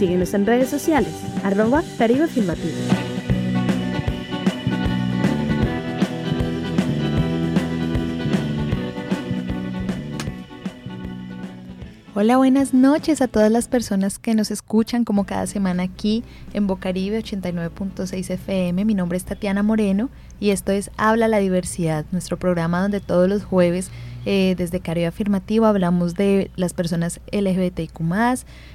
Síguenos en redes sociales, arroba Caribe Afirmativo. Hola, buenas noches a todas las personas que nos escuchan como cada semana aquí en Bocaribe 89.6 FM. Mi nombre es Tatiana Moreno y esto es Habla la Diversidad, nuestro programa donde todos los jueves eh, desde Caribe Afirmativo hablamos de las personas LGBTIQ,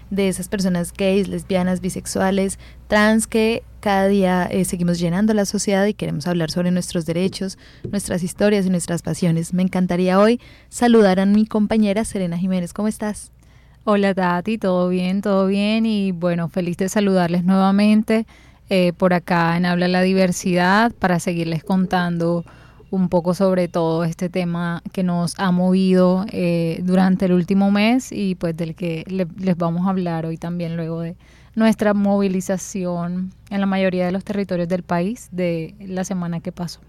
de esas personas gays, lesbianas, bisexuales, trans que cada día eh, seguimos llenando la sociedad y queremos hablar sobre nuestros derechos, nuestras historias y nuestras pasiones. Me encantaría hoy saludar a mi compañera Serena Jiménez. ¿Cómo estás? Hola Tati, todo bien, todo bien y bueno, feliz de saludarles nuevamente eh, por acá en Habla la Diversidad para seguirles contando un poco sobre todo este tema que nos ha movido eh, durante el último mes y pues del que les vamos a hablar hoy también luego de nuestra movilización en la mayoría de los territorios del país de la semana que pasó.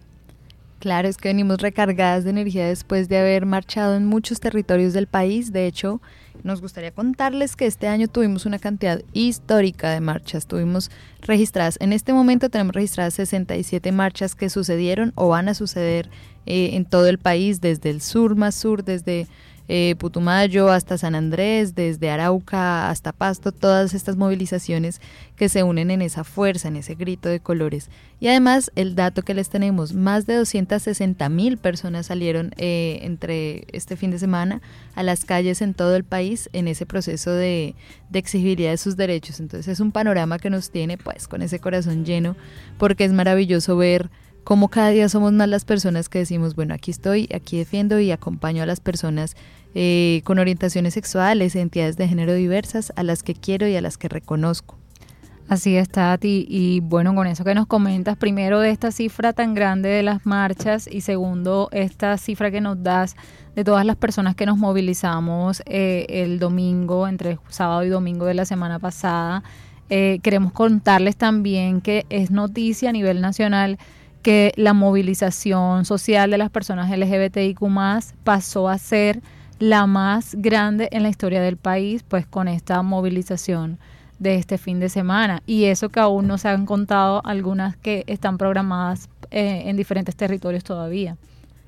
Claro, es que venimos recargadas de energía después de haber marchado en muchos territorios del país. De hecho, nos gustaría contarles que este año tuvimos una cantidad histórica de marchas. Tuvimos registradas, en este momento tenemos registradas 67 marchas que sucedieron o van a suceder eh, en todo el país, desde el sur más sur, desde eh, Putumayo hasta San Andrés, desde Arauca hasta Pasto, todas estas movilizaciones que se unen en esa fuerza, en ese grito de colores. Y además el dato que les tenemos, más de 260 mil personas salieron eh, entre este fin de semana a las calles en todo el país en ese proceso de, de exigibilidad de sus derechos. Entonces es un panorama que nos tiene pues con ese corazón lleno porque es maravilloso ver cómo cada día somos más las personas que decimos, bueno, aquí estoy, aquí defiendo y acompaño a las personas eh, con orientaciones sexuales, identidades de género diversas, a las que quiero y a las que reconozco. Así es, Tati. Y bueno, con eso que nos comentas, primero de esta cifra tan grande de las marchas y segundo, esta cifra que nos das de todas las personas que nos movilizamos eh, el domingo, entre sábado y domingo de la semana pasada, eh, queremos contarles también que es noticia a nivel nacional que la movilización social de las personas LGBTIQ pasó a ser la más grande en la historia del país, pues con esta movilización de este fin de semana. Y eso que aún no se han contado algunas que están programadas eh, en diferentes territorios todavía.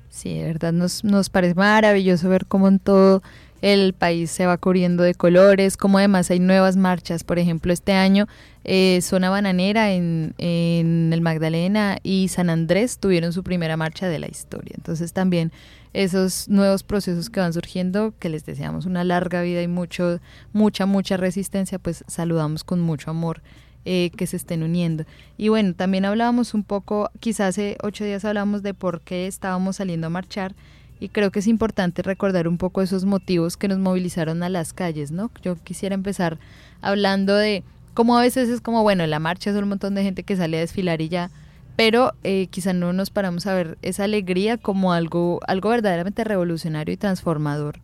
Sí, de verdad nos, nos parece maravilloso ver cómo en todo el país se va cubriendo de colores, como además hay nuevas marchas. Por ejemplo, este año eh, Zona Bananera en, en el Magdalena y San Andrés tuvieron su primera marcha de la historia. Entonces también esos nuevos procesos que van surgiendo, que les deseamos una larga vida y mucho, mucha, mucha resistencia, pues saludamos con mucho amor eh, que se estén uniendo. Y bueno, también hablábamos un poco, quizás hace ocho días hablamos de por qué estábamos saliendo a marchar y creo que es importante recordar un poco esos motivos que nos movilizaron a las calles, ¿no? Yo quisiera empezar hablando de cómo a veces es como, bueno, la marcha es un montón de gente que sale a desfilar y ya, pero eh, quizá no nos paramos a ver esa alegría como algo, algo verdaderamente revolucionario y transformador,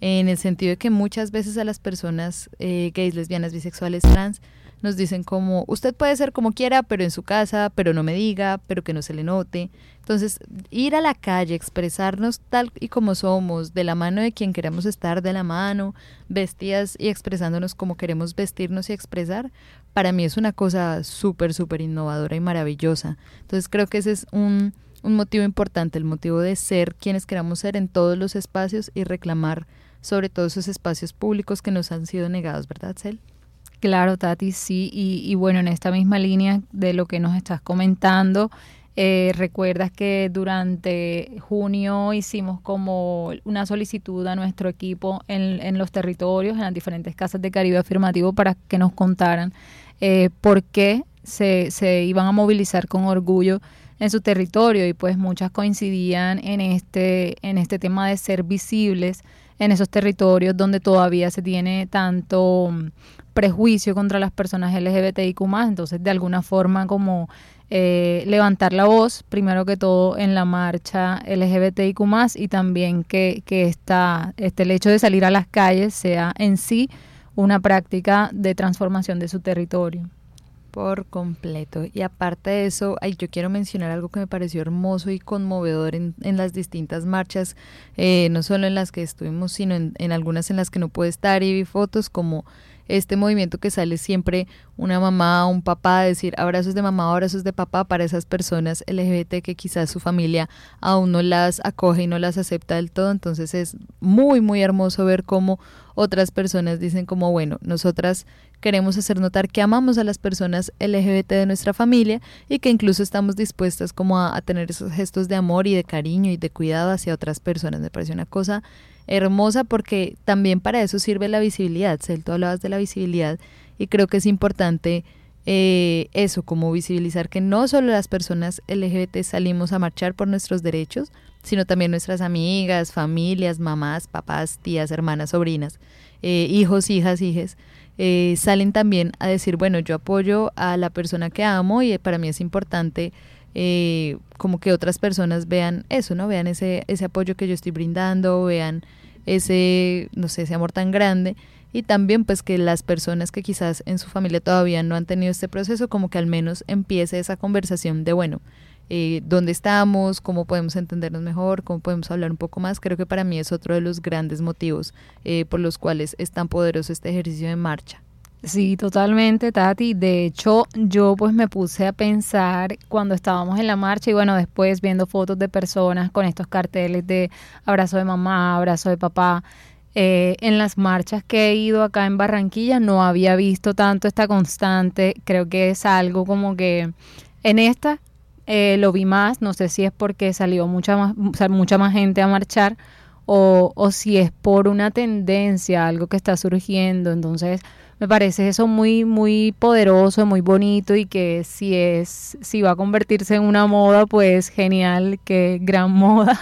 en el sentido de que muchas veces a las personas eh, gays, lesbianas, bisexuales, trans, nos dicen como, usted puede ser como quiera, pero en su casa, pero no me diga, pero que no se le note. Entonces, ir a la calle, expresarnos tal y como somos, de la mano de quien queremos estar, de la mano, vestidas y expresándonos como queremos vestirnos y expresar, para mí es una cosa súper, súper innovadora y maravillosa. Entonces, creo que ese es un, un motivo importante, el motivo de ser quienes queramos ser en todos los espacios y reclamar sobre todos esos espacios públicos que nos han sido negados, ¿verdad, Cel? Claro, Tati, sí, y, bueno, en esta misma línea de lo que nos estás comentando, eh, recuerdas que durante junio hicimos como una solicitud a nuestro equipo en, en, los territorios, en las diferentes casas de Caribe Afirmativo, para que nos contaran eh, por qué se, se iban a movilizar con orgullo en su territorio. Y pues muchas coincidían en este, en este tema de ser visibles en esos territorios donde todavía se tiene tanto prejuicio contra las personas LGBTIQ entonces de alguna forma como eh, levantar la voz, primero que todo en la marcha LGBTIQ y también que, que esta, este, el hecho de salir a las calles sea en sí una práctica de transformación de su territorio. Por completo. Y aparte de eso, ay, yo quiero mencionar algo que me pareció hermoso y conmovedor en, en las distintas marchas, eh, no solo en las que estuvimos, sino en, en, algunas en las que no pude estar y vi fotos como este movimiento que sale siempre una mamá un papá a decir abrazos de mamá, abrazos de papá para esas personas LGBT que quizás su familia aún no las acoge y no las acepta del todo. Entonces es muy, muy hermoso ver cómo otras personas dicen como, bueno, nosotras queremos hacer notar que amamos a las personas LGBT de nuestra familia y que incluso estamos dispuestas como a, tener esos gestos de amor y de cariño y de cuidado hacia otras personas. Me parece una cosa hermosa porque también para eso sirve la visibilidad. Celto, hablabas de la visibilidad y creo que es importante eh, eso, como visibilizar que no solo las personas LGBT salimos a marchar por nuestros derechos, sino también nuestras amigas, familias, mamás, papás, tías, hermanas, sobrinas, eh, hijos, hijas, hijes, eh, salen también a decir, bueno, yo apoyo a la persona que amo y para mí es importante eh, como que otras personas vean eso, ¿no? Vean ese, ese apoyo que yo estoy brindando, vean ese, no sé, ese amor tan grande y también pues que las personas que quizás en su familia todavía no han tenido este proceso, como que al menos empiece esa conversación de, bueno, eh, dónde estamos, cómo podemos entendernos mejor, cómo podemos hablar un poco más. Creo que para mí es otro de los grandes motivos eh, por los cuales es tan poderoso este ejercicio de marcha. Sí, totalmente, Tati. De hecho, yo pues me puse a pensar cuando estábamos en la marcha y bueno, después viendo fotos de personas con estos carteles de abrazo de mamá, abrazo de papá. Eh, en las marchas que he ido acá en Barranquilla no había visto tanto esta constante. Creo que es algo como que en esta eh, lo vi más. No sé si es porque salió mucha más, mucha más gente a marchar o, o si es por una tendencia, algo que está surgiendo. Entonces me parece eso muy muy poderoso, muy bonito y que si es si va a convertirse en una moda, pues genial, que gran moda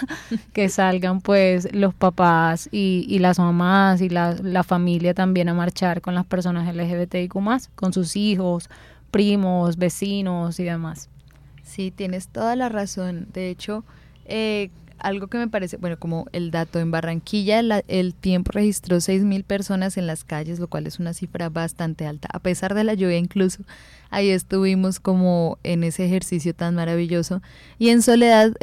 que salgan pues los papás y, y las mamás y la, la familia también a marchar con las personas LGBTIQ más, con sus hijos, primos, vecinos y demás. Sí, tienes toda la razón. De hecho, eh, algo que me parece, bueno, como el dato en Barranquilla, el tiempo registró 6.000 personas en las calles, lo cual es una cifra bastante alta, a pesar de la lluvia incluso. Ahí estuvimos como en ese ejercicio tan maravilloso. Y en Soledad,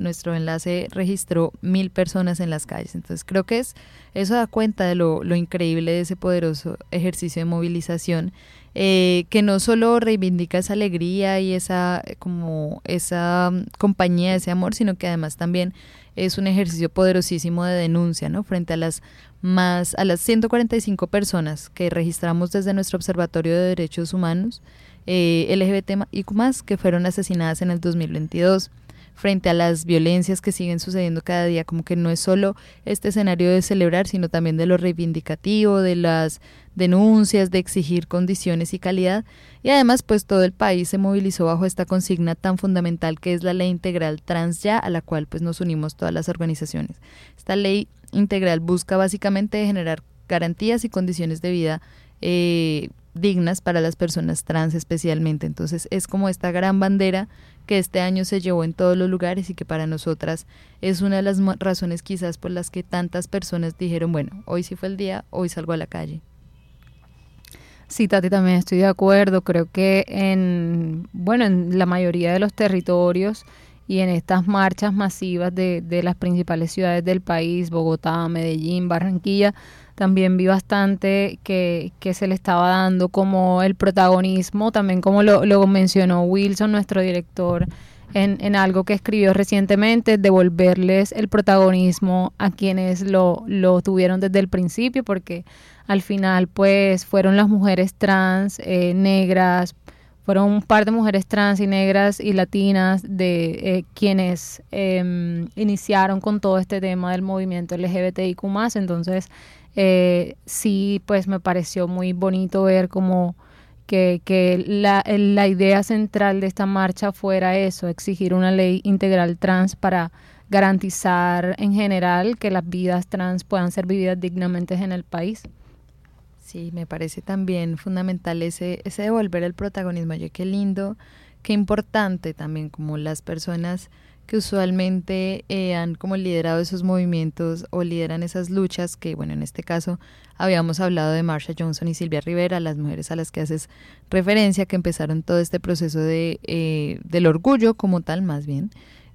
nuestro enlace registró mil personas en las calles. Entonces creo que es eso da cuenta de lo, lo increíble de ese poderoso ejercicio de movilización eh, que no solo reivindica esa alegría y esa como esa mm, compañía, ese amor, sino que además también es un ejercicio poderosísimo de denuncia, ¿no? Frente a las más a las 145 personas que registramos desde nuestro Observatorio de Derechos Humanos eh, LGBT y más que fueron asesinadas en el 2022 frente a las violencias que siguen sucediendo cada día, como que no es solo este escenario de celebrar, sino también de lo reivindicativo, de las denuncias, de exigir condiciones y calidad. Y además, pues todo el país se movilizó bajo esta consigna tan fundamental que es la ley integral trans ya, a la cual pues nos unimos todas las organizaciones. Esta ley integral busca básicamente generar garantías y condiciones de vida eh, dignas para las personas trans especialmente. Entonces es como esta gran bandera que este año se llevó en todos los lugares y que para nosotras es una de las razones quizás por las que tantas personas dijeron, bueno, hoy sí fue el día, hoy salgo a la calle. Sí, Tati, también estoy de acuerdo. Creo que en, bueno, en la mayoría de los territorios y en estas marchas masivas de, de las principales ciudades del país, Bogotá, Medellín, Barranquilla, también vi bastante que, que, se le estaba dando como el protagonismo, también como lo, mencionó Wilson, nuestro director, en, en, algo que escribió recientemente, devolverles el protagonismo a quienes lo, lo tuvieron desde el principio, porque al final pues fueron las mujeres trans, eh, negras, fueron un par de mujeres trans y negras y latinas de eh, quienes eh, iniciaron con todo este tema del movimiento LGBTIQ+, entonces eh, sí, pues me pareció muy bonito ver como que, que la, la idea central de esta marcha fuera eso, exigir una ley integral trans para garantizar en general que las vidas trans puedan ser vividas dignamente en el país. Sí, me parece también fundamental ese, ese devolver el protagonismo. Oye, qué lindo, qué importante también como las personas que usualmente eh, han como liderado esos movimientos o lideran esas luchas, que bueno, en este caso habíamos hablado de Marsha Johnson y Silvia Rivera, las mujeres a las que haces referencia, que empezaron todo este proceso de, eh, del orgullo como tal, más bien,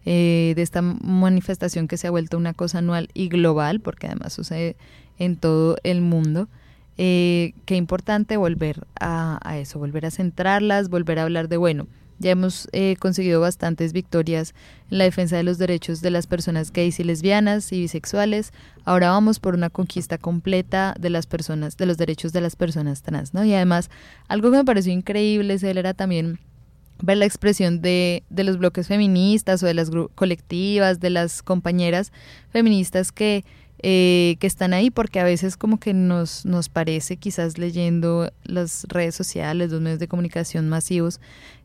eh, de esta manifestación que se ha vuelto una cosa anual y global, porque además sucede en todo el mundo. Qué importante volver a, a eso, volver a centrarlas, volver a hablar de, bueno, ya hemos eh, conseguido bastantes victorias en la defensa de los derechos de las personas gays y lesbianas y bisexuales. Ahora vamos por una conquista completa de las personas, de los derechos de las personas trans, ¿no? Y además, algo que me pareció increíble, era también ver la expresión de, de los bloques feministas o de las colectivas, de las compañeras feministas que, eh, que están ahí, porque a veces como que nos, nos parece, quizás leyendo las redes sociales, los medios de comunicación masivos,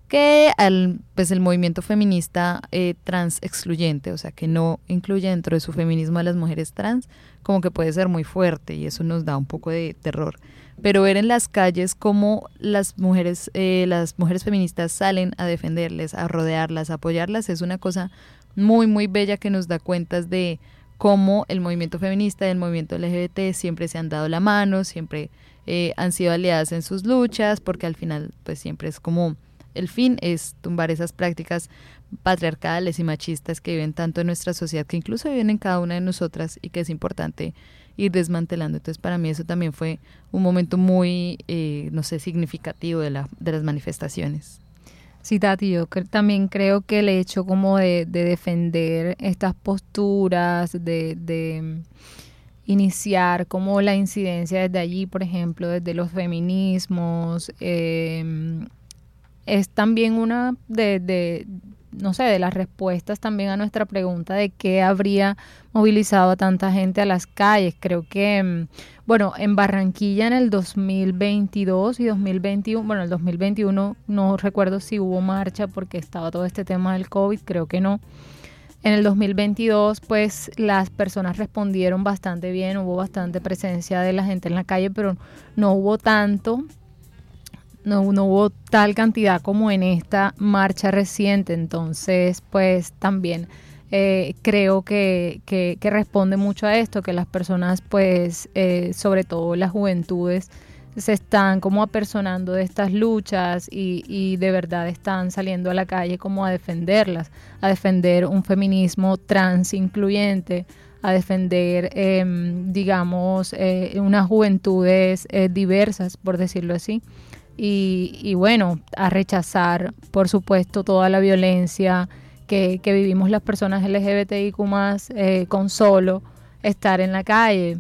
que al, pues el movimiento feminista eh, trans excluyente, o sea, que no incluye dentro de su feminismo a las mujeres trans, como que puede ser muy fuerte y eso nos da un poco de terror. Pero ver en las calles cómo las mujeres, eh, las mujeres feministas salen a defenderles, a rodearlas, a apoyarlas, es una cosa muy, muy bella que nos da cuentas de cómo el movimiento feminista y el movimiento LGBT siempre se han dado la mano, siempre eh, han sido aliadas en sus luchas, porque al final, pues siempre es como el fin es tumbar esas prácticas patriarcales y machistas que viven tanto en nuestra sociedad, que incluso viven en cada una de nosotras y que es importante ir desmantelando. Entonces, para mí eso también fue un momento muy, eh, no sé, significativo de, la, de las manifestaciones. Sí, Tati, yo también creo que el hecho como de, defender estas posturas, de, de iniciar como la incidencia desde allí, por ejemplo, desde los feminismos, eh, es también una de, no sé, de las respuestas también a nuestra pregunta de qué habría movilizado a tanta gente a las calles. Creo que, mm, bueno, en Barranquilla en el 2022 y 2021, bueno, el 2021 no recuerdo si hubo marcha porque estaba todo este tema del COVID, creo que no. En el 2022, pues las personas respondieron bastante bien, hubo bastante presencia de la gente en la calle, pero no hubo tanto no, hubo tal cantidad como en esta marcha reciente, entonces pues también eh, creo que, que, responde mucho a esto, que las personas pues eh, sobre todo las juventudes se están como apersonando de estas luchas y, y, de verdad están saliendo a la calle como a defenderlas, a defender un feminismo trans incluyente, a defender, em, digamos, eh, unas juventudes diversas, por decirlo así y, bueno, a rechazar, por supuesto, toda la violencia que, vivimos las personas LGBTIQ eh, con solo estar en la calle.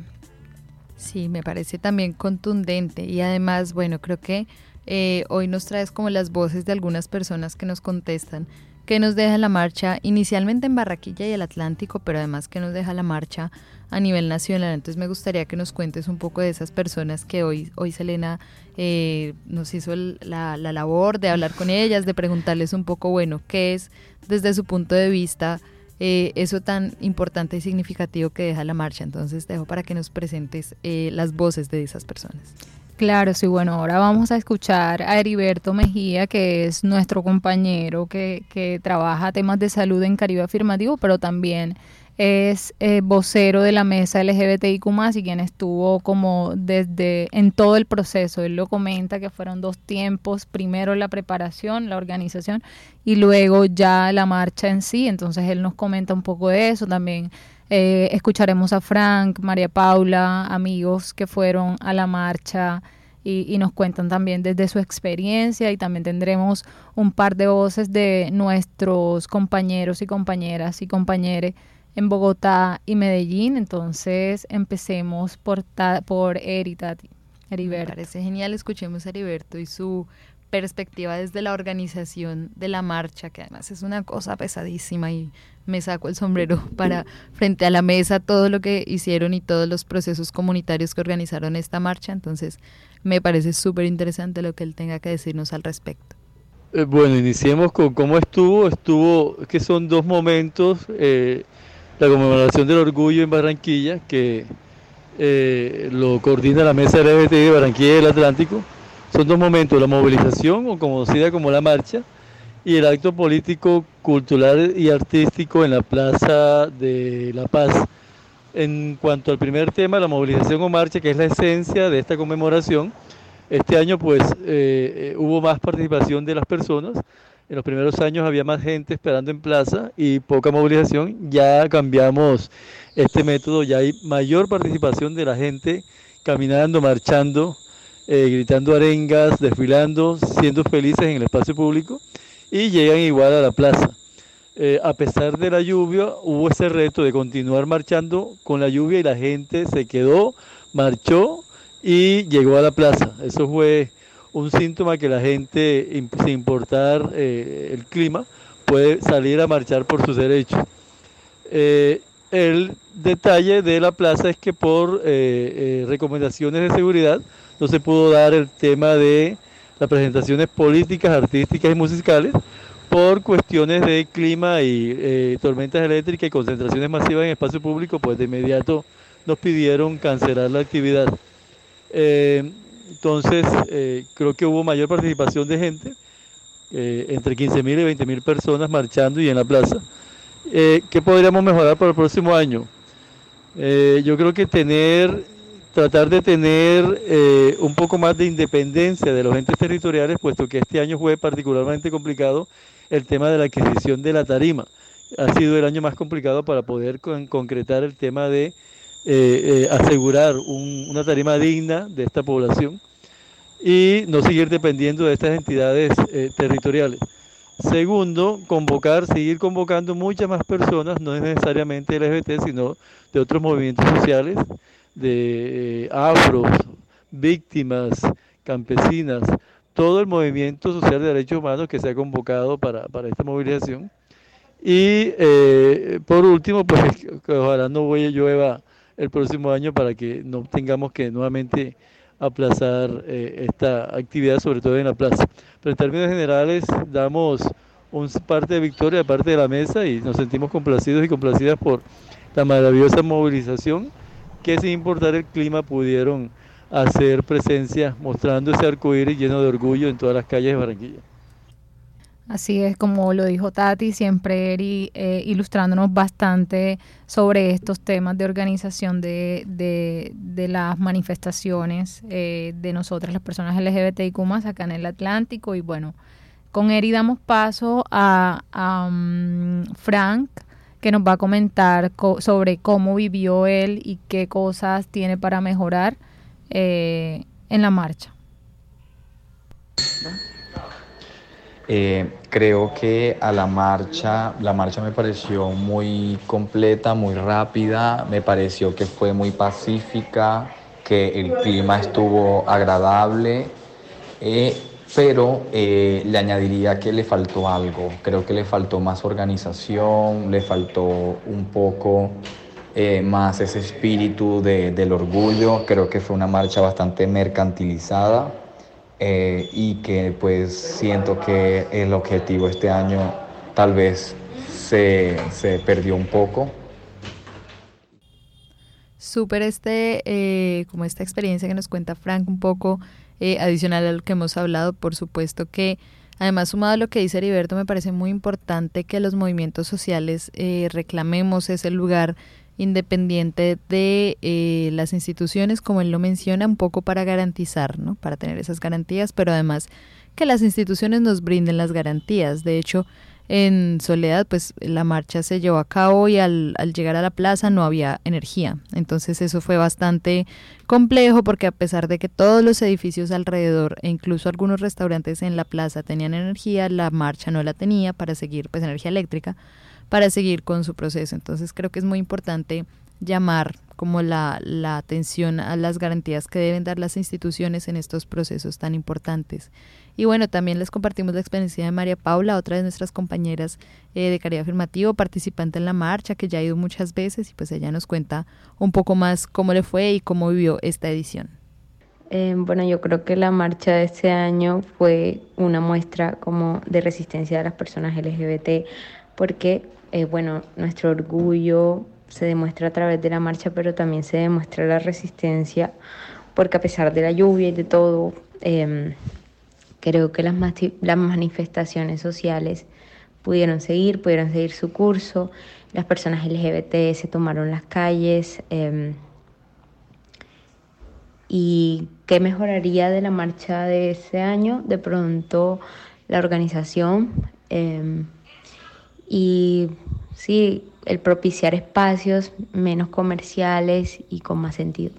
Sí, me parece también contundente y además, bueno, creo que eh, hoy nos traes como las voces de algunas personas que nos contestan que nos deja la marcha inicialmente en Barraquilla y el Atlántico, pero además que nos deja la marcha a nivel nacional. Entonces me gustaría que nos cuentes un poco de esas personas que hoy, hoy Selena eh, nos hizo la, la, labor de hablar con ellas, de preguntarles un poco, bueno, qué es desde su punto de vista eh, eso tan importante y significativo que deja la marcha. Entonces dejo para que nos presentes eh, las voces de esas personas. Claro, sí, bueno, ahora vamos a escuchar a Heriberto Mejía, que es nuestro compañero que, que trabaja temas de salud en Caribe Afirmativo, pero también es eh, vocero de la mesa LGBTIQ y quien estuvo como desde en todo el proceso. Él lo comenta que fueron dos tiempos, primero la preparación, la organización y luego ya la marcha en sí. Entonces él nos comenta un poco de eso también. Eh, escucharemos a Frank, María Paula, amigos que fueron a la marcha y, nos cuentan también desde su experiencia y también tendremos un par de voces de nuestros compañeros y compañeras y compañeros en Bogotá y Medellín. Entonces empecemos por, por Heriberto. Me parece genial, escuchemos a Heriberto y su perspectiva desde la organización de la marcha, que además es una cosa pesadísima y me saco el sombrero para frente a la mesa todo lo que hicieron y todos los procesos comunitarios que organizaron esta marcha. Entonces me parece súper interesante lo que él tenga que decirnos al respecto. Eh, bueno, iniciemos con cómo estuvo. Estuvo, que son dos momentos. Eh, la conmemoración del orgullo en Barranquilla, que eh, lo coordina la Mesa LGBT de Barranquilla del Atlántico. Son dos momentos, la movilización, o conocida como la marcha, y el acto político, cultural y artístico en la Plaza de La Paz. En cuanto al primer tema, la movilización o marcha, que es la esencia de esta conmemoración, este año pues eh, eh, hubo más participación de las personas. En los primeros años había más gente esperando en plaza y poca movilización. Ya cambiamos este método, ya hay mayor participación de la gente caminando, marchando, eh, gritando arengas, desfilando, siendo felices en el espacio público y llegan igual a la plaza. a pesar de la lluvia, hubo ese reto de continuar marchando con la lluvia y la gente se quedó, marchó y llegó a la plaza. Eso fue un síntoma que la gente, sin importar eh, el clima, puede salir a marchar por sus derechos. Eh, el detalle de la plaza es que por eh, recomendaciones de seguridad no se pudo dar el tema de las presentaciones políticas, artísticas y musicales por cuestiones de clima y tormentas eléctricas y concentraciones masivas en espacio público, pues de inmediato nos pidieron cancelar la actividad. Eh, entonces, eh, creo que hubo mayor participación de gente, eh, entre 15.000 y 20.000 personas marchando y en la plaza. ¿Qué podríamos mejorar para el próximo año? yo creo que tener, tratar de tener un poco más de independencia de los entes territoriales, puesto que este año fue particularmente complicado el tema de la adquisición de la tarima. Ha sido el año más complicado para poder concretar el tema de eh, eh, asegurar una tarima digna de esta población y no seguir dependiendo de estas entidades eh, territoriales. Segundo, convocar, seguir convocando muchas más personas, no es necesariamente LGBT, sino de otros movimientos sociales, de afros, víctimas, campesinas, todo el movimiento social de derechos humanos que se ha convocado para, para esta movilización. Y por último, pues que ojalá no voy a llueva el próximo año para que no tengamos que nuevamente aplazar eh, esta actividad, sobre todo en la plaza. Pero en términos generales damos un parte de victoria de parte de la mesa y nos sentimos complacidos y complacidas por la maravillosa movilización que sin importar el clima pudieron hacer presencia mostrando ese arcoíris lleno de orgullo en todas las calles de Barranquilla. Así es, como lo dijo Tati, siempre Eri, eh, ilustrándonos bastante sobre estos temas de organización de, de, las manifestaciones eh, de nosotras, las personas LGBTIQ acá en el Atlántico. Y bueno, con Eri damos paso a, um, Frank, que nos va a comentar sobre cómo vivió él y qué cosas tiene para mejorar eh, en la marcha. Eh, creo que a la marcha, la marcha me pareció muy completa, muy rápida, me pareció que fue muy pacífica, que el clima estuvo agradable, eh, pero eh, le añadiría que le faltó algo, creo que le faltó más organización, le faltó un poco más ese espíritu del orgullo, creo que fue una marcha bastante mercantilizada eh, y que pues siento que el objetivo este año tal vez se, se perdió un poco. Súper este, eh, como esta experiencia que nos cuenta Frank un poco eh, adicional a lo que hemos hablado, por supuesto que además sumado a lo que dice Heriberto, me parece muy importante que los movimientos sociales reclamemos ese lugar independiente de eh, las instituciones, como él lo menciona, un poco para garantizar, ¿no? Para tener esas garantías, pero además que las instituciones nos brinden las garantías. De hecho, en Soledad, pues la marcha se llevó a cabo y al, al, llegar a la plaza no había energía. Entonces eso fue bastante complejo porque a pesar de que todos los edificios alrededor e incluso algunos restaurantes en la plaza tenían energía, la marcha no la tenía para seguir pues energía eléctrica para seguir con su proceso. Entonces creo que es muy importante llamar como la, la, atención a las garantías que deben dar las instituciones en estos procesos tan importantes. Y bueno, también les compartimos la experiencia de María Paula, otra de nuestras compañeras eh, de Caridad Afirmativo, participante en la marcha, que ya ha ido muchas veces y pues ella nos cuenta un poco más cómo le fue y cómo vivió esta edición. Eh, bueno, yo creo que la marcha de este año fue una muestra como de resistencia de las personas LGBT, porque eh, bueno, nuestro orgullo se demuestra a través de la marcha, pero también se demuestra la resistencia, porque a pesar de la lluvia y de todo, em, creo que las, las manifestaciones sociales pudieron seguir, pudieron seguir su curso, las personas LGBT se tomaron las calles. Em, ¿Y qué mejoraría de la marcha de ese año? De pronto la organización em, y sí, el propiciar espacios menos comerciales y con más sentido.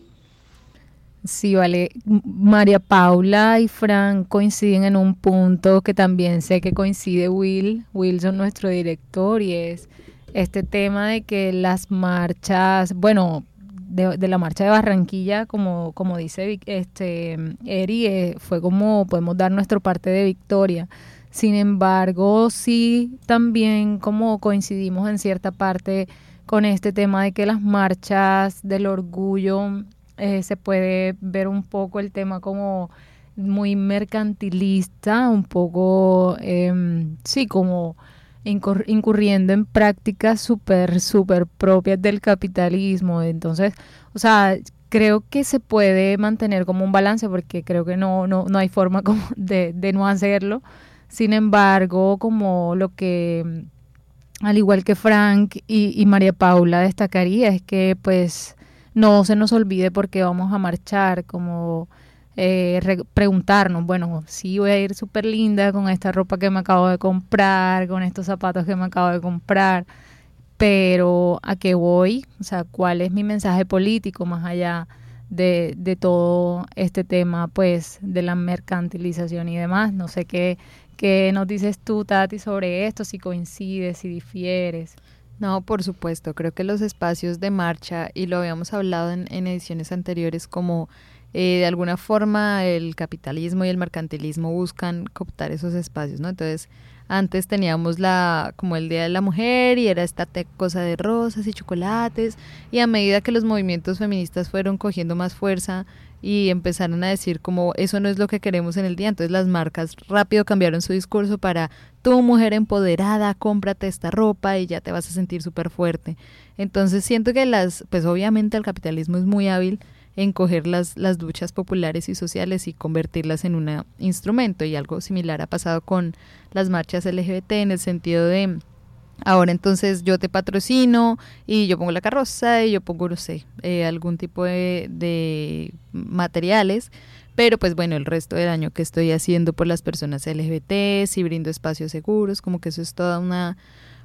Sí, vale. María Paula y Fran coinciden en un punto que también sé que coincide Will, Wilson, nuestro director, y es este tema de que las marchas, bueno, de, la marcha de Barranquilla, como, como dice este Eri, eh, fue como podemos dar nuestra parte de victoria. Sin embargo, sí también como coincidimos en cierta parte con este tema de que las marchas del orgullo eh, se puede ver un poco el tema como muy mercantilista, un poco, em, sí, como incurriendo en prácticas súper, súper propias del capitalismo. Entonces, o sea, creo que se puede mantener como un balance porque creo que no, no, no hay forma como de, de no hacerlo. Sin embargo, como lo que, al igual que Frank y, María Paula destacaría, es que pues no se nos olvide por qué vamos a marchar, como eh, preguntarnos, bueno, sí voy a ir súper linda con esta ropa que me acabo de comprar, con estos zapatos que me acabo de comprar, pero ¿a qué voy? O sea, ¿cuál es mi mensaje político más allá de, de todo este tema, pues, de la mercantilización y demás? No sé qué, qué nos dices tú, Tati, sobre esto, si coincides, si difieres. No, por supuesto, creo que los espacios de marcha, y lo habíamos hablado en, en ediciones anteriores, como eh, de alguna forma el capitalismo y el mercantilismo buscan cooptar esos espacios, ¿no? Entonces, antes teníamos la como el Día de la Mujer y era esta cosa de rosas y chocolates y a medida que los movimientos feministas fueron cogiendo más fuerza y empezaron a decir como eso no es lo que queremos en el día, entonces las marcas rápido cambiaron su discurso para tu mujer empoderada, cómprate esta ropa y ya te vas a sentir súper fuerte. Entonces siento que las, pues obviamente el capitalismo es muy hábil en coger las, las duchas populares y sociales y convertirlas en un instrumento. Y algo similar ha pasado con las marchas LGBT en el sentido de ahora entonces yo te patrocino y yo pongo la carroza y yo pongo, no sé, eh, algún tipo de, materiales pero pues bueno, el resto del año que estoy haciendo por las personas LGBT, si brindo espacios seguros, como que eso es toda una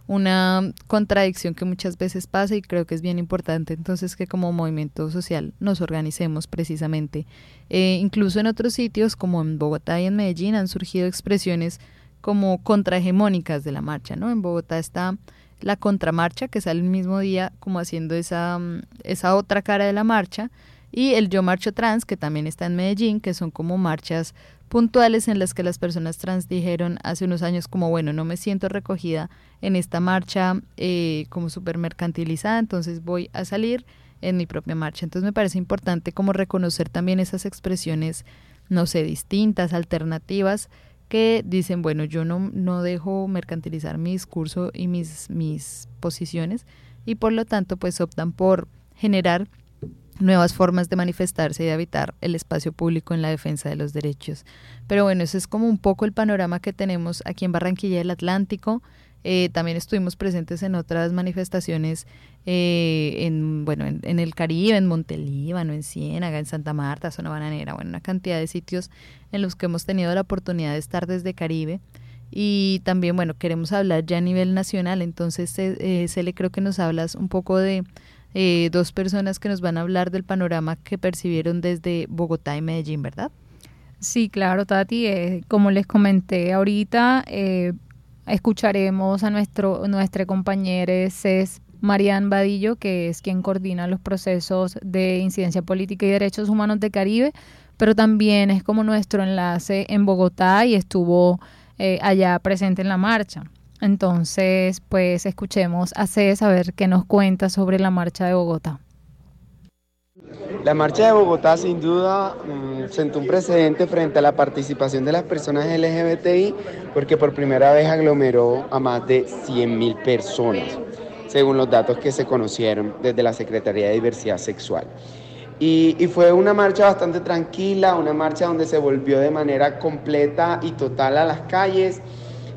una contradicción que muchas veces pasa y creo que es bien importante entonces que como movimiento social nos organicemos precisamente. Eh, incluso en otros sitios como en Bogotá y en Medellín han surgido expresiones como contrahegemónicas de la marcha, ¿no? En Bogotá está la contramarcha que sale el mismo día como haciendo esa, esa otra cara de la marcha y el Yo Marcho Trans que también está en Medellín, que son como marchas puntuales en las que las personas trans dijeron hace unos años como, bueno, no me siento recogida en esta marcha eh, como súper mercantilizada, entonces voy a salir en mi propia marcha. Entonces me parece importante como reconocer también esas expresiones, no sé, distintas, alternativas, que dicen, bueno, yo no, no dejo mercantilizar mi discurso y mis, mis posiciones y por lo tanto pues optan por generar nuevas formas de manifestarse y de habitar el espacio público en la defensa de los derechos. Pero bueno, ese es como un poco el panorama que tenemos aquí en Barranquilla del Atlántico. Eh, también estuvimos presentes en otras manifestaciones eh, en, bueno, en, el Caribe, en Montelíbano, en Ciénaga, en Santa Marta, Zona Bananera, bueno, una cantidad de sitios en los que hemos tenido la oportunidad de estar desde Caribe. Y también, bueno, queremos hablar ya a nivel nacional, entonces, eh, Cele, creo que nos hablas un poco de eh, dos personas que nos van a hablar del panorama que percibieron desde Bogotá y Medellín, ¿verdad? Sí, claro, Tati. Eh, como les comenté ahorita, eh, escucharemos a nuestro nuestra compañera CES Marian Vadillo, que es quien coordina los procesos de incidencia política y derechos humanos de Caribe, pero también es como nuestro enlace en Bogotá y estuvo allá presente en la marcha. Entonces, pues escuchemos a Cés a ver qué nos cuenta sobre la marcha de Bogotá. La marcha de Bogotá sin duda mm, sentó un precedente frente a la participación de las personas LGBTI porque por primera vez aglomeró a más de 100.000 personas. según los datos que se conocieron desde la Secretaría de Diversidad Sexual. Y, y, fue una marcha bastante tranquila, una marcha donde se volvió de manera completa y total a las calles,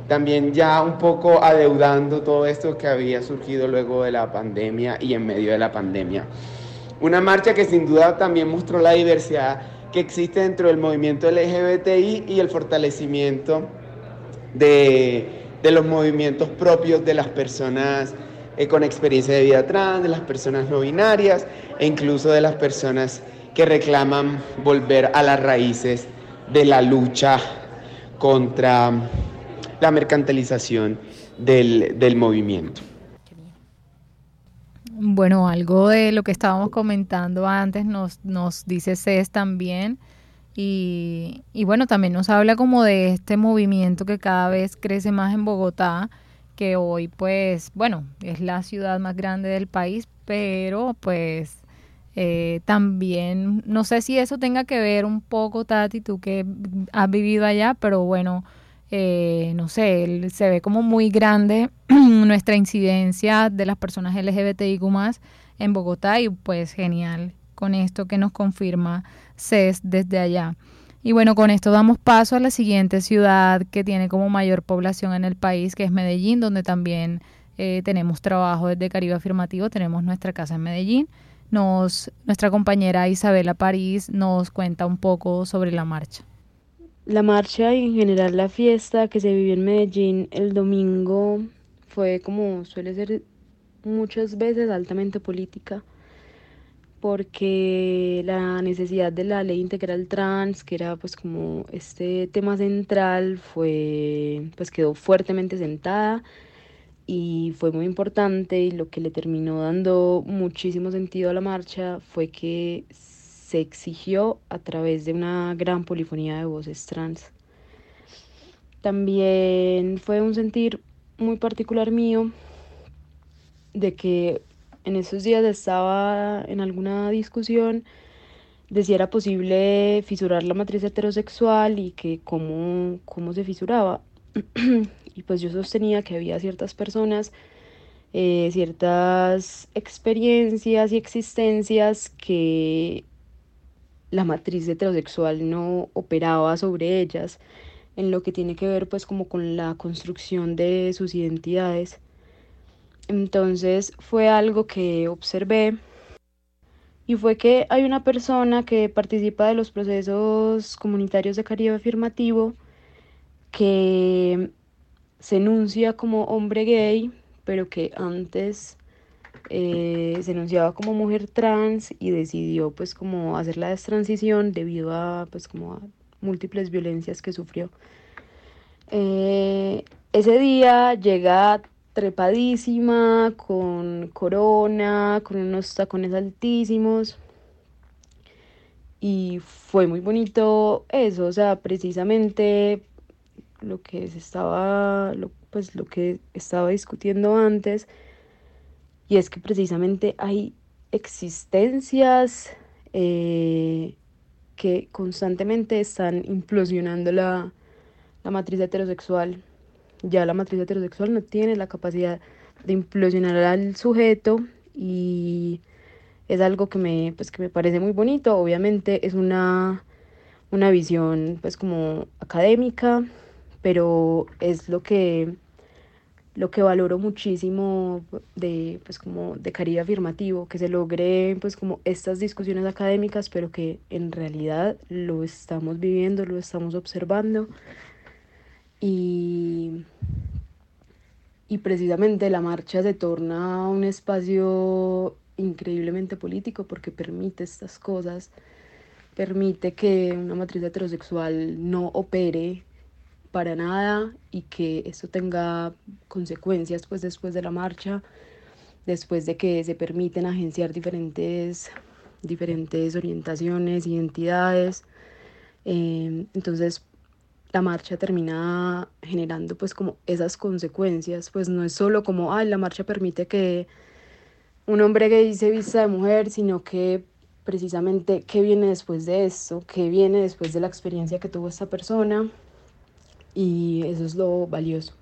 también ya un poco adeudando todo esto que había surgido luego de la pandemia y en medio de la pandemia. Una marcha que sin duda también mostró la diversidad que existe dentro del movimiento LGBTI y el fortalecimiento de, de los movimientos propios de las personas eh, con experiencia de vida trans, de las personas no binarias e incluso de las personas que reclaman volver a las raíces de la lucha contra la mercantilización del, del movimiento. Bueno, algo de lo que estábamos comentando antes nos, nos dice CES también. Y, y, bueno, también nos habla como de este movimiento que cada vez crece más en Bogotá, que hoy pues, bueno, es la ciudad más grande del país, pero pues eh, también, no sé si eso tenga que ver un poco, Tati, tú que has vivido allá, pero bueno, eh, no sé, se ve como muy grande nuestra incidencia de las personas LGBTIQ en Bogotá y pues genial con esto que nos confirma CES desde allá. Y bueno, con esto damos paso a la siguiente ciudad que tiene como mayor población en el país, que es Medellín, donde también eh, tenemos trabajo desde Caribe Afirmativo, tenemos nuestra casa en Medellín. Nos, nuestra compañera Isabela París nos cuenta un poco sobre la marcha. La marcha y en general la fiesta que se vivió en Medellín el domingo fue como suele ser muchas veces altamente política porque la necesidad de la ley integral trans, que era pues como este tema central, fue pues quedó fuertemente sentada y fue muy importante y lo que le terminó dando muchísimo sentido a la marcha fue que se exigió a través de una gran polifonía de voces trans. También fue un sentir muy particular mío de que en esos días estaba en alguna discusión de si era posible fisurar la matriz heterosexual y que cómo, cómo se fisuraba. y pues yo sostenía que había ciertas personas, eh, ciertas experiencias y existencias que la matriz heterosexual no operaba sobre ellas en lo que tiene que ver pues como con la construcción de sus identidades. Entonces fue algo que observé y fue que hay una persona que participa de los procesos comunitarios de Caribe afirmativo que se enuncia como hombre gay, pero que antes eh, se enunciaba como mujer trans y decidió pues como hacer la destransición debido a pues como múltiples violencias que sufrió. Eh, ese día llega trepadísima, con corona, con unos tacones altísimos. Y fue muy bonito eso, o sea, precisamente lo que se estaba, pues lo que estaba discutiendo antes, y es que precisamente hay existencias eh, que constantemente están implosionando la, la matriz heterosexual. Ya la matriz heterosexual no tiene la capacidad de implosionar al sujeto y es algo que me, pues, que me parece muy bonito. Obviamente es una, una visión pues como académica, pero es lo que lo que valoro muchísimo de, pues, como de Caribe Afirmativo, que se logre pues, como estas discusiones académicas, pero que en realidad lo estamos viviendo, lo estamos observando. Y, y precisamente la marcha se torna un espacio increíblemente político porque permite estas cosas, permite que una matriz heterosexual no opere para nada y que esto tenga consecuencias pues después de la marcha, después de que se permiten agenciar diferentes, diferentes orientaciones, identidades. Eh, entonces la marcha termina generando pues como esas consecuencias, pues no es solo como, ay, la marcha permite que un hombre gay se vista de mujer, sino que precisamente qué viene después de esto, qué viene después de la experiencia que tuvo esta persona, y eso es lo valioso.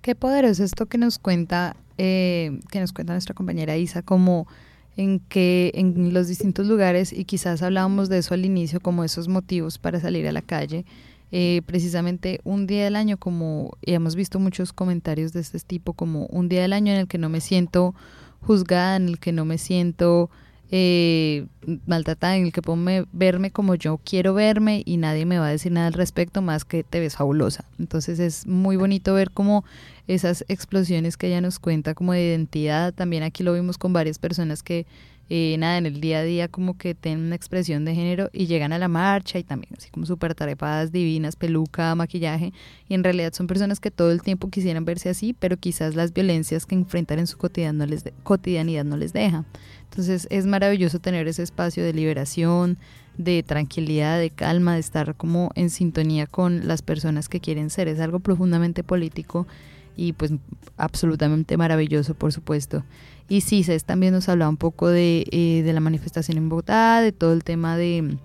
Qué poderoso esto que nos cuenta, eh, que nos cuenta nuestra compañera Isa, como en que en los distintos lugares, y quizás hablábamos de eso al inicio, como esos motivos para salir a la calle, eh, precisamente un día del año, como hemos visto muchos comentarios de este tipo, como un día del año en el que no me siento juzgada, en el que no me siento eh, maltratada, en el que puedo verme como yo quiero verme y nadie me va a decir nada al respecto más que te ves fabulosa. Entonces es muy bonito ver como esas explosiones que ella nos cuenta como de identidad. También aquí lo vimos con varias personas que eh, nada, en el día a día como que tienen una expresión de género y llegan a la marcha y también así como súper tarepadas, divinas, peluca, maquillaje, y en realidad son personas que todo el tiempo quisieran verse así, pero quizás las violencias que enfrentan en su cotidianidad no les, cotidianidad no les deja. Entonces es maravilloso tener ese espacio de liberación, de tranquilidad, de calma, de estar como en sintonía con las personas que quieren ser. Es algo profundamente político y pues absolutamente maravilloso, por supuesto. Y sí, Cés también nos hablaba un poco de, eh, de la manifestación en Bogotá, de todo el tema de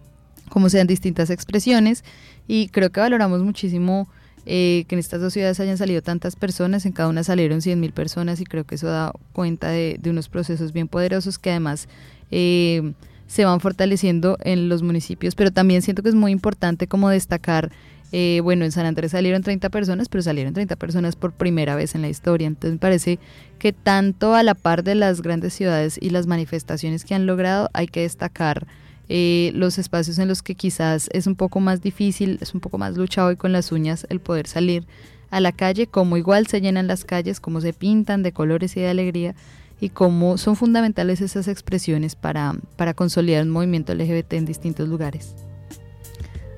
cómo sean distintas expresiones y creo que valoramos muchísimo eh, que en estas dos ciudades hayan salido tantas personas, en cada una salieron 100.000 personas y creo que eso da cuenta de, unos procesos bien poderosos que además eh, se van fortaleciendo en los municipios, pero también siento que es muy importante como destacar, eh, bueno, en San Andrés salieron 30 personas, pero salieron 30 personas por primera vez en la historia, entonces me parece que tanto a la par de las grandes ciudades y las manifestaciones que han logrado, hay que destacar eh, los espacios en los que quizás es un poco más difícil, es un poco más luchado y con las uñas el poder salir a la calle, como igual se llenan las calles, cómo se pintan de colores y de alegría y cómo son fundamentales esas expresiones para, para consolidar un movimiento LGBT en distintos lugares.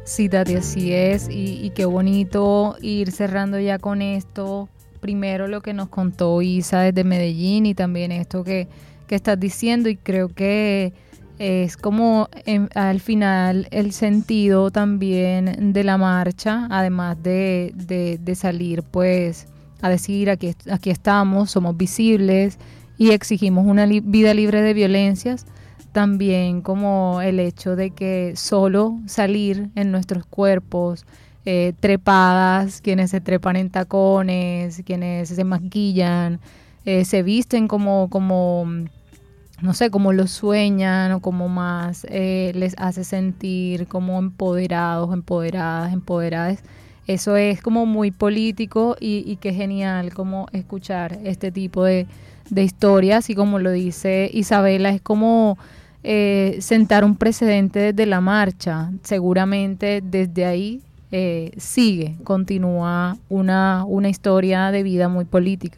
Sí, Tati, así es, y, y, qué bonito ir cerrando ya con esto. Primero lo que nos contó Isa desde Medellín y también esto que, que estás diciendo y creo que es como al final el sentido también de la marcha, además de, de, salir pues a decir aquí, aquí estamos, somos visibles y exigimos una vida libre de violencias, también como el hecho de que solo salir en nuestros cuerpos, eh, trepadas, quienes se trepan en tacones, quienes se maquillan, eh, se visten como, como no sé, cómo lo sueñan o cómo más eh, les hace sentir como empoderados, empoderadas, empoderadas. Eso es como muy político y, y qué genial como escuchar este tipo de, historias y como lo dice Isabela, es como eh, sentar un precedente desde la marcha. Seguramente desde ahí eh, sigue, continúa una, una historia de vida muy política.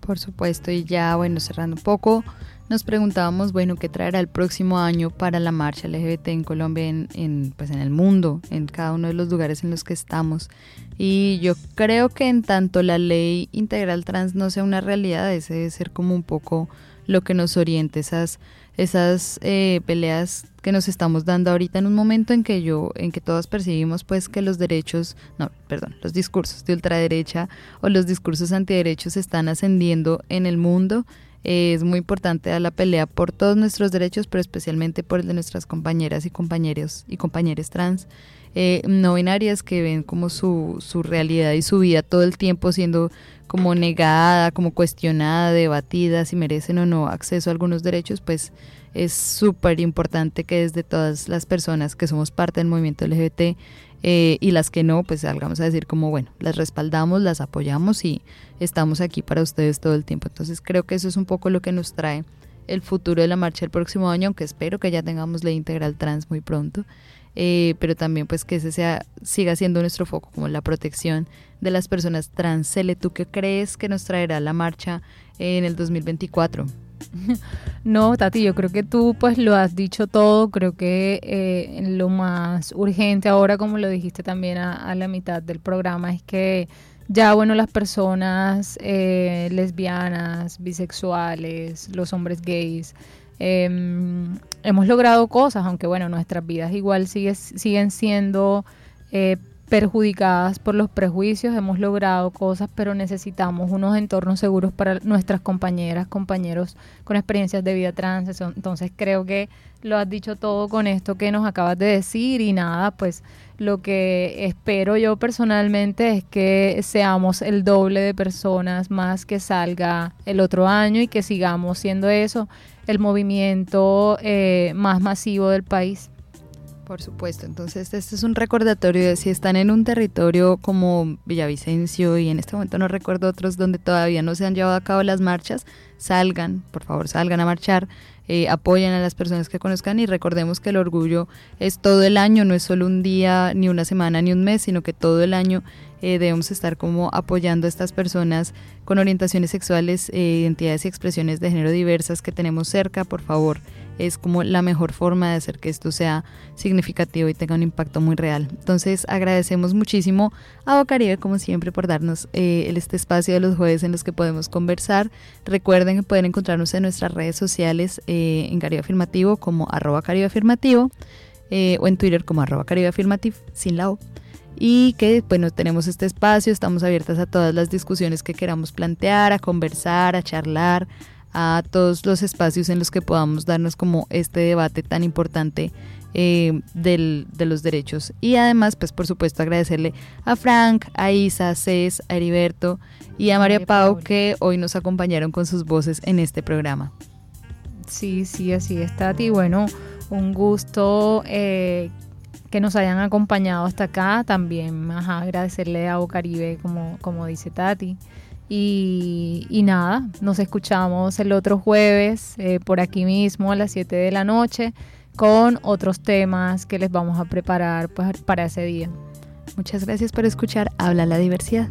Por supuesto, y ya bueno, cerrando un poco nos preguntábamos, bueno, ¿qué traerá el próximo año para la marcha LGBT en Colombia, en, pues en el mundo, en cada uno de los lugares en los que estamos? Y yo creo que en tanto la ley integral trans no sea una realidad, ese debe ser como un poco lo que nos oriente, esas, esas eh, peleas que nos estamos dando ahorita en un momento en que yo, en que todos percibimos pues que los derechos, no, perdón, los discursos de ultraderecha o los discursos antiderechos están ascendiendo en el mundo es muy importante la pelea por todos nuestros derechos, pero especialmente por el de nuestras compañeras y compañeros y compañeros trans eh, no binarias que ven como su, su realidad y su vida todo el tiempo siendo como negada, como cuestionada, debatida, si merecen o no acceso a algunos derechos, pues es súper importante que desde todas las personas que somos parte del movimiento LGBT eh, y las que no, pues salgamos a decir como, bueno, las respaldamos, las apoyamos y estamos aquí para ustedes todo el tiempo. Entonces creo que eso es un poco lo que nos trae el futuro de la marcha el próximo año, aunque espero que ya tengamos ley integral trans muy pronto. Eh, pero también pues que ese sea siga siendo nuestro foco como la protección de las personas trans. Cele, ¿tú qué crees que nos traerá la marcha en el 2024? No, Tati, yo creo que tú pues lo has dicho todo, creo que eh, lo más urgente ahora, como lo dijiste también a, la mitad del programa, es que ya, bueno, las personas eh, lesbianas, bisexuales, los hombres gays, em, hemos logrado cosas, aunque bueno, nuestras vidas igual sigue, siguen siendo eh, perjudicadas por los prejuicios, hemos logrado cosas, pero necesitamos unos entornos seguros para nuestras compañeras, compañeros con experiencias de vida trans. Entonces creo que lo has dicho todo con esto que nos acabas de decir y nada, pues lo que espero yo personalmente es que seamos el doble de personas más que salga el otro año y que sigamos siendo eso el movimiento eh, más masivo del país. Por supuesto, entonces este es un recordatorio de si están en un territorio como Villavicencio y en este momento no recuerdo otros donde todavía no se han llevado a cabo las marchas, salgan, por favor salgan a marchar, eh, apoyen a las personas que conozcan y recordemos que el orgullo es todo el año, no es solo un día, ni una semana, ni un mes, sino que todo el año eh, debemos estar como apoyando a estas personas con orientaciones sexuales, eh, identidades y expresiones de género diversas que tenemos cerca, por favor es como la mejor forma de hacer que esto sea significativo y tenga un impacto muy real. Entonces agradecemos muchísimo a Bocaribe como siempre por darnos eh, este espacio de los jueves en los que podemos conversar. Recuerden que pueden encontrarnos en nuestras redes sociales eh, en Caribe Afirmativo como arroba Caribe Afirmativo eh, o en Twitter como arroba Caribe Afirmativo sin la O y que bueno tenemos este espacio, estamos abiertas a todas las discusiones que queramos plantear, a conversar, a charlar, a todos los espacios en los que podamos darnos como este debate tan importante eh, del, de los derechos. Y además, pues por supuesto agradecerle a Frank, a Isa, a Cés, a Heriberto y a María Pau que hoy nos acompañaron con sus voces en este programa. Sí, sí, así es, Tati. Bueno, un gusto eh, que nos hayan acompañado hasta acá. También agradecerle a Bocaribe, como, como dice Tati. Y, nada, nos escuchamos el otro jueves eh, por aquí mismo a las 7 de la noche con otros temas que les vamos a preparar pues, para ese día. Muchas gracias por escuchar Habla la Diversidad.